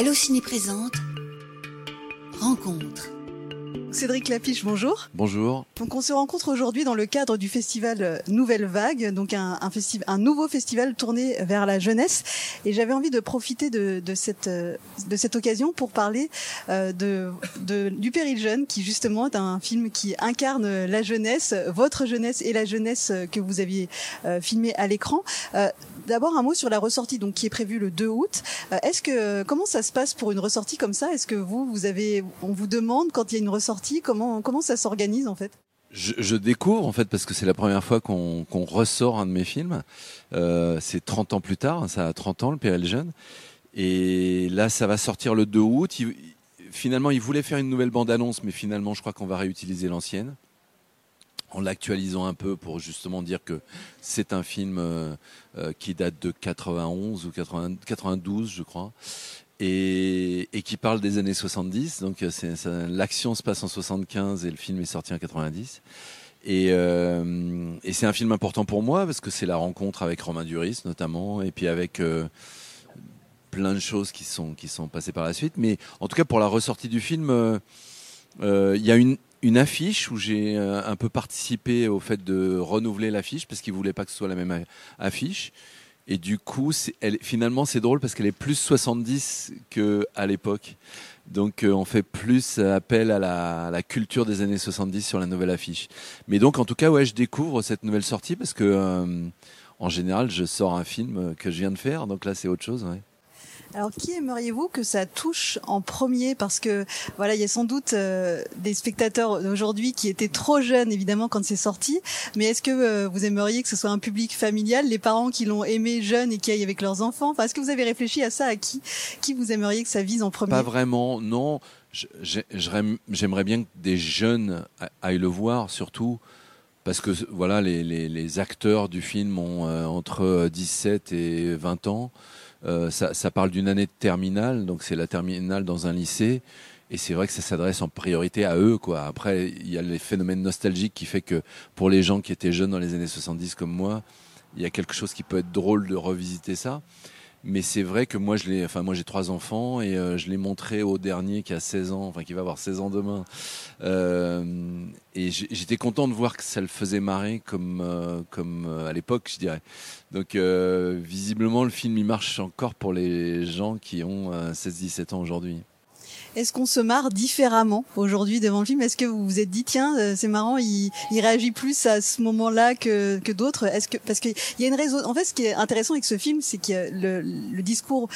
Allociné présente Rencontre. Cédric Lapiche, bonjour. Bonjour. Donc on se rencontre aujourd'hui dans le cadre du festival euh, Nouvelle Vague, donc un, un, un nouveau festival tourné vers la jeunesse. Et j'avais envie de profiter de, de, cette, euh, de cette occasion pour parler euh, de, de, du Péril Jeune, qui justement est un film qui incarne la jeunesse, votre jeunesse et la jeunesse que vous aviez euh, filmé à l'écran. Euh, D'abord un mot sur la ressortie, donc qui est prévue le 2 août. Euh, est-ce que comment ça se passe pour une ressortie comme ça? Est-ce que vous, vous avez, on vous demande quand il y a une ressortie, comment comment ça s'organise en fait? Je, je, découvre en fait parce que c'est la première fois qu'on qu ressort un de mes films. Euh, c'est 30 ans plus tard, ça a 30 ans le PL Jeune. Et là, ça va sortir le 2 août. Finalement, il voulait faire une nouvelle bande-annonce, mais finalement, je crois qu'on va réutiliser l'ancienne en l'actualisant un peu pour justement dire que c'est un film euh, euh, qui date de 91 ou 80, 92, je crois, et, qui parle des années 70. Donc l'action se passe en 75 et le film est sorti en 90. Et, euh, c'est un film important pour moi parce que c'est la rencontre avec Romain Duris notamment, et puis avec euh, plein de choses qui sont qui sont passées par la suite. Mais en tout cas pour la ressortie du film, euh, euh, il y a une une affiche où j'ai un peu participé au fait de renouveler l'affiche parce qu'ils voulaient pas que ce soit la même affiche. Et du coup, elle, finalement, c'est drôle parce qu'elle est plus 70 qu'à l'époque. Donc, euh, on fait plus appel à la, à la, culture des années 70 sur la nouvelle affiche. Mais donc, en tout cas, ouais, je découvre cette nouvelle sortie parce que, euh, en général, je sors un film que je viens de faire. Donc là, c'est autre chose. Ouais. Alors, qui aimeriez-vous que ça touche en premier? Parce que voilà, il y a sans doute euh, des spectateurs d'aujourd'hui qui étaient trop jeunes, évidemment, quand c'est sorti. Mais est-ce que euh, vous aimeriez que ce soit un public familial, les parents qui l'ont aimé jeune et qui aillent avec leurs enfants? Enfin, Est-ce que vous avez réfléchi à ça? À qui Qui vous aimeriez que ça vise en premier? Pas vraiment, non. J'aimerais bien que des jeunes aillent le voir, surtout parce que voilà, les, les, les acteurs du film ont euh, entre 17 et 20 ans. Euh, ça, ça, parle d'une année de terminale, donc c'est la terminale dans un lycée. Et c'est vrai que ça s'adresse en priorité à eux, quoi. Après, il y a les phénomènes nostalgiques qui fait que pour les gens qui étaient jeunes dans les années 70 comme moi, il y a quelque chose qui peut être drôle de revisiter ça. Mais c'est vrai que moi, je l'ai, enfin, moi, j'ai trois enfants et euh, je l'ai montré au dernier qui a 16 ans, enfin, qui va avoir 16 ans demain. Euh, et j'étais content de voir que ça le faisait marrer comme, euh, comme euh, à l'époque, je dirais. Donc, euh, visiblement, le film, il marche encore pour les gens qui ont 16-17 ans aujourd'hui. Est-ce qu'on se marre différemment aujourd'hui devant le film? Est-ce que vous vous êtes dit tiens euh, c'est marrant, il, il, réagit plus à ce moment-là que, que d'autres? Est-ce que parce qu'il y a une raison En fait, ce qui est intéressant avec ce film, c'est que le, le discours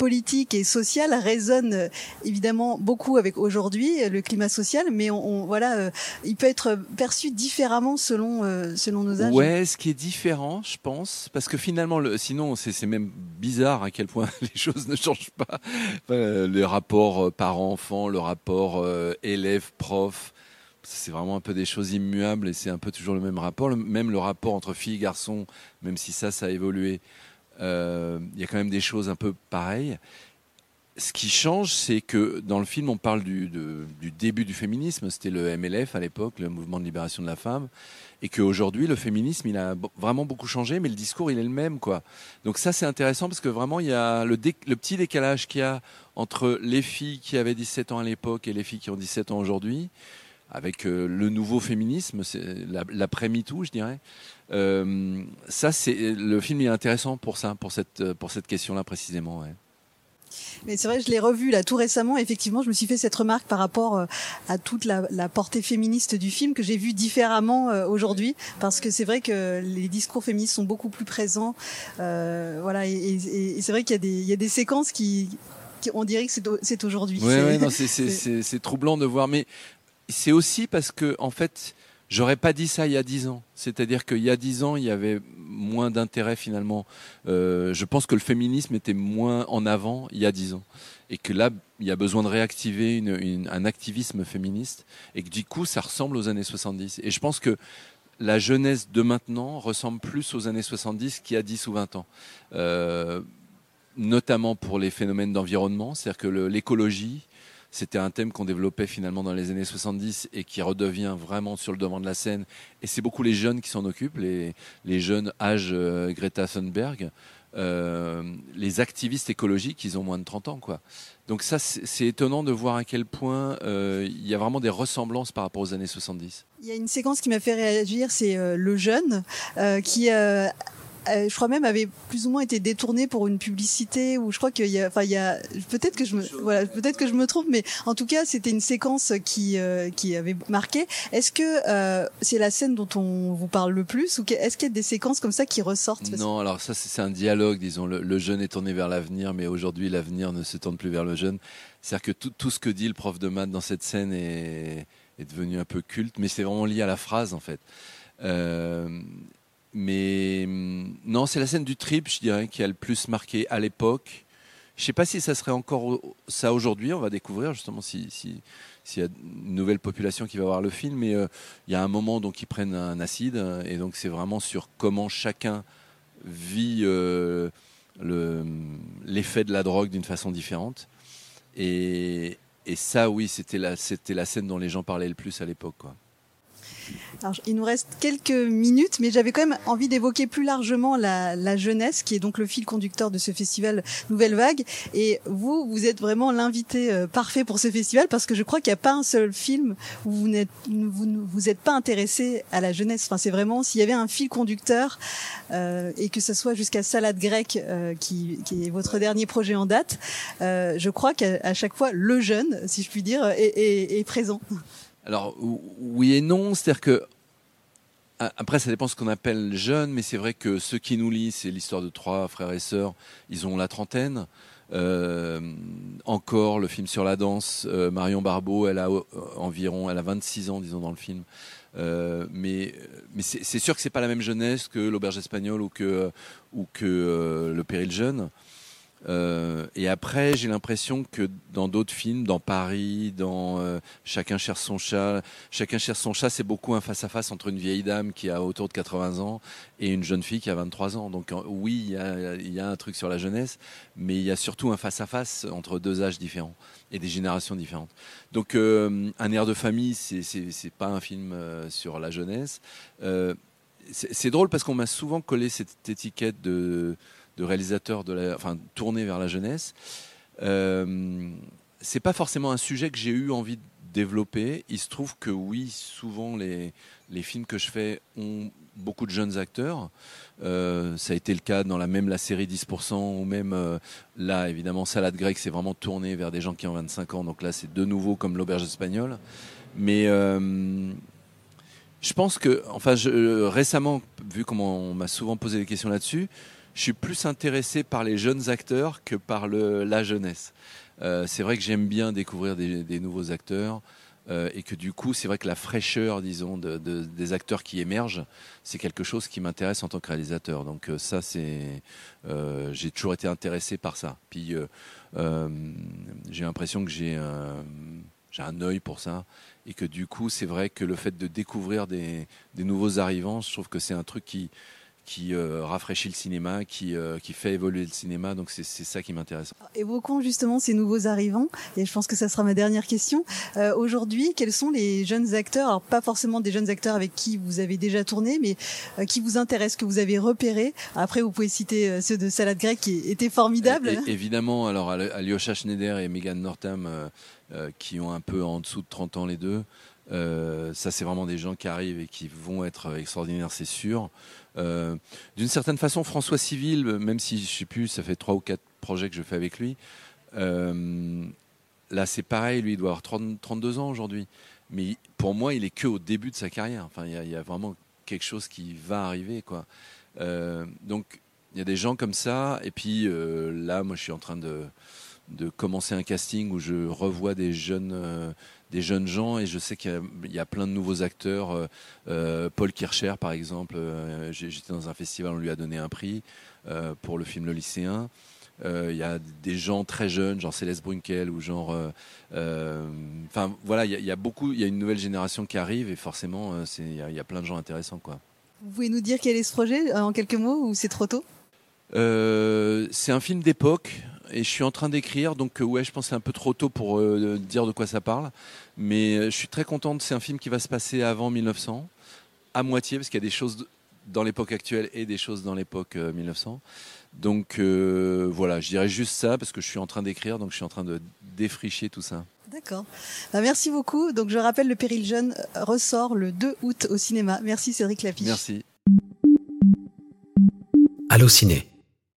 politique et social résonne euh, évidemment beaucoup avec aujourd'hui euh, le climat social, mais on, voilà, euh, il peut être perçu différemment selon euh, selon nos âges. Ouais, ce qui est différent, je pense, parce que finalement, le, sinon c'est même bizarre à quel point les choses ne changent pas. Enfin, les rapports parents-enfants, le rapport élève-prof c'est vraiment un peu des choses immuables et c'est un peu toujours le même rapport. Même le rapport entre filles et garçons, même si ça, ça a évolué, il euh, y a quand même des choses un peu pareilles. Ce qui change, c'est que dans le film, on parle du, début du féminisme. C'était le MLF à l'époque, le mouvement de libération de la femme, et qu'aujourd'hui, le féminisme, il a vraiment beaucoup changé, mais le discours, il est le même, quoi. Donc ça, c'est intéressant parce que vraiment, il y a le petit décalage qu'il y a entre les filles qui avaient 17 ans à l'époque et les filles qui ont 17 ans aujourd'hui avec euh, le nouveau féminisme, l'après-MeToo, je dirais. Euh, ça, c'est le film est intéressant pour ça, pour cette pour cette question-là précisément. Ouais. Mais c'est vrai, je l'ai revu là tout récemment. Effectivement, je me suis fait cette remarque par rapport euh, à toute la, la portée féministe du film que j'ai vu différemment euh, aujourd'hui, parce que c'est vrai que les discours féministes sont beaucoup plus présents. Euh, voilà, et, et, et c'est vrai qu'il y a des il y a des séquences qui on dirait que c'est aujourd'hui. Oui, ouais, non, c'est troublant de voir, mais c'est aussi parce que, en fait, j'aurais pas dit ça il y a dix ans. C'est-à-dire qu'il y a dix ans, il y avait moins d'intérêt finalement. Euh, je pense que le féminisme était moins en avant il y a dix ans. Et que là, il y a besoin de réactiver un activisme féministe. Et que du coup, ça ressemble aux années 70. Et je pense que la jeunesse de maintenant ressemble plus aux années 70 qu'il y a 10 ou 20 ans. Euh, notamment pour les phénomènes d'environnement, c'est-à-dire que l'écologie, c'était un thème qu'on développait finalement dans les années 70 et qui redevient vraiment sur le devant de la scène. Et c'est beaucoup les jeunes qui s'en occupent, les, jeunes âge euh, Greta Thunberg. les activistes écologiques, ils ont moins de 30 ans, quoi. Donc ça, c'est étonnant de voir à quel point il y a vraiment des ressemblances par rapport aux années 70. Il y a une séquence qui m'a fait réagir, c'est le jeune qui euh, je crois même avait plus ou moins été détourné pour une publicité ou je crois qu'il y a enfin il y a peut-être que je me voilà peut-être que je me trompe mais en tout cas c'était une séquence qui euh, qui avait marqué. Est-ce que euh, c'est la scène dont on vous parle le plus ou est-ce qu'il y a des séquences comme ça qui ressortent? Non alors ça c'est un dialogue disons le, jeune est tourné vers l'avenir mais aujourd'hui l'avenir ne se tourne plus vers le jeune. C'est-à-dire que tout, tout ce que dit le prof de maths dans cette scène est est devenu un peu culte mais c'est vraiment lié à la phrase en fait. Euh, mais hum, non, c'est la scène du trip, je dirais, qui a le plus marqué à l'époque. Je ne sais pas si ça serait encore ça aujourd'hui. On va découvrir justement si s'il y a une nouvelle population qui va voir le film. Mais euh, il y a un moment donc ils prennent un acide et donc c'est vraiment sur comment chacun vit euh, l'effet de la drogue d'une façon différente. Et, ça, oui, c'était la, la scène dont les gens parlaient le plus à l'époque. Alors, il nous reste quelques minutes, mais j'avais quand même envie d'évoquer plus largement la, la, jeunesse, qui est donc le fil conducteur de ce festival Nouvelle Vague. Et vous, vous êtes vraiment l'invité euh, parfait pour ce festival, parce que je crois qu'il n'y a pas un seul film où vous n'êtes vous, vous êtes pas intéressé à la jeunesse. Enfin, c'est vraiment s'il y avait un fil conducteur euh, et que ce soit jusqu'à Salade grecque, euh, qui, qui, est votre dernier projet en date, euh, je crois qu'à chaque fois le jeune, si je puis dire, est, est, est présent. Alors oui et non, c'est-à-dire que après, ça dépend ce qu'on appelle jeune, mais c'est vrai que ceux qui nous lisent, c'est l'histoire de trois frères et sœurs, ils ont la trentaine. Euh, encore le film sur la danse, euh, Marion Barbeau, elle a euh, environ, elle a 26 ans, disons dans le film. mais c'est sûr que c'est pas la même jeunesse que l'auberge espagnole ou que le péril jeune. Euh, et après, j'ai l'impression que dans d'autres films, dans Paris, dans euh, Chacun cherche son chat, Chacun cherche son chat, c'est beaucoup un face-à-face entre une vieille dame qui a autour de 80 ans et une jeune fille qui a 23 ans. Donc oui, il y a, un truc sur la jeunesse, mais il y a surtout un face-à-face entre deux âges différents et des générations différentes. Donc euh, Un air de famille, c'est pas un film sur la jeunesse. c'est drôle parce qu'on m'a souvent collé cette étiquette de de réalisateurs de la, enfin, tournés vers la jeunesse. Euh, c'est pas forcément un sujet que j'ai eu envie de développer. Il se trouve que oui, souvent les, les films que je fais ont beaucoup de jeunes acteurs. Euh, ça a été le cas dans la même la série 10% ou même euh, là évidemment Salade grecque c'est vraiment tourné vers des gens qui ont 25 ans donc là c'est de nouveau comme l'auberge espagnole mais euh, je pense que enfin récemment vu comment on m'a souvent posé des questions là-dessus je suis plus intéressé par les jeunes acteurs que par la jeunesse. Euh, c'est vrai que j'aime bien découvrir des, nouveaux acteurs. Euh, et que du coup, c'est vrai que la fraîcheur, disons, de, de, des acteurs qui émergent, c'est quelque chose qui m'intéresse en tant que réalisateur. Donc euh, ça, c'est, j'ai toujours été intéressé par ça. Puis j'ai l'impression que j'ai un, œil pour ça, et que du coup, c'est vrai que le fait de découvrir des nouveaux arrivants, je trouve que c'est un truc qui qui euh, rafraîchit le cinéma, qui, euh, qui fait évoluer le cinéma. Donc c'est ça qui m'intéresse. Évoquons justement ces nouveaux arrivants, et je pense que ça sera ma dernière question. Euh, Aujourd'hui, quels sont les jeunes acteurs, alors pas forcément des jeunes acteurs avec qui vous avez déjà tourné, mais qui vous intéressent, que vous avez repérés Après, vous pouvez citer ceux de Salade Grecque qui étaient formidables. évidemment, alors Alyosha Schneider et Megan Northam, qui ont un peu en dessous de 30 ans les deux. ça, c'est vraiment des gens qui arrivent et qui vont être extraordinaires, c'est sûr. Euh, d'une certaine façon, François Civil, même si je sais plus, ça fait trois ou quatre projets que je fais avec lui. Euh, là, c'est pareil, lui, il doit avoir 30, 32 ans aujourd'hui. Mais pour moi, il est que au début de sa carrière. Enfin, il y, a vraiment quelque chose qui va arriver, quoi. Euh, donc, il y a des gens comme ça. Et puis là, moi, je suis en train de, de commencer un casting où je revois des jeunes des jeunes gens et je sais qu'il y, a plein de nouveaux acteurs. Euh, euh, Paul Kircher, par exemple, euh, j'étais dans un festival, on lui a donné un prix pour le film Le Lycéen. Il y a des gens très jeunes, genre Céleste Brunkel ou genre, enfin voilà, il y, a beaucoup, il y a une nouvelle génération qui arrive et forcément, il y, y, a plein de gens intéressants quoi. Vous pouvez nous dire quel est ce projet en quelques mots ou c'est trop tôt? C'est un film d'époque et je suis en train d'écrire, donc euh, ouais, je pense c'est un peu trop tôt pour euh, dire de quoi ça parle, mais euh, je suis très contente. C'est un film qui va se passer avant 1900, à moitié, parce qu'il y a des choses dans l'époque actuelle et des choses dans l'époque 1900. Donc voilà, je dirais juste ça parce que je suis en train d'écrire, donc je suis en train de défricher tout ça. D'accord. Ben, merci beaucoup. Donc je rappelle, Le Péril Jeune ressort le 2 août au cinéma. Merci Cédric Lapiche. Merci. Allô Ciné.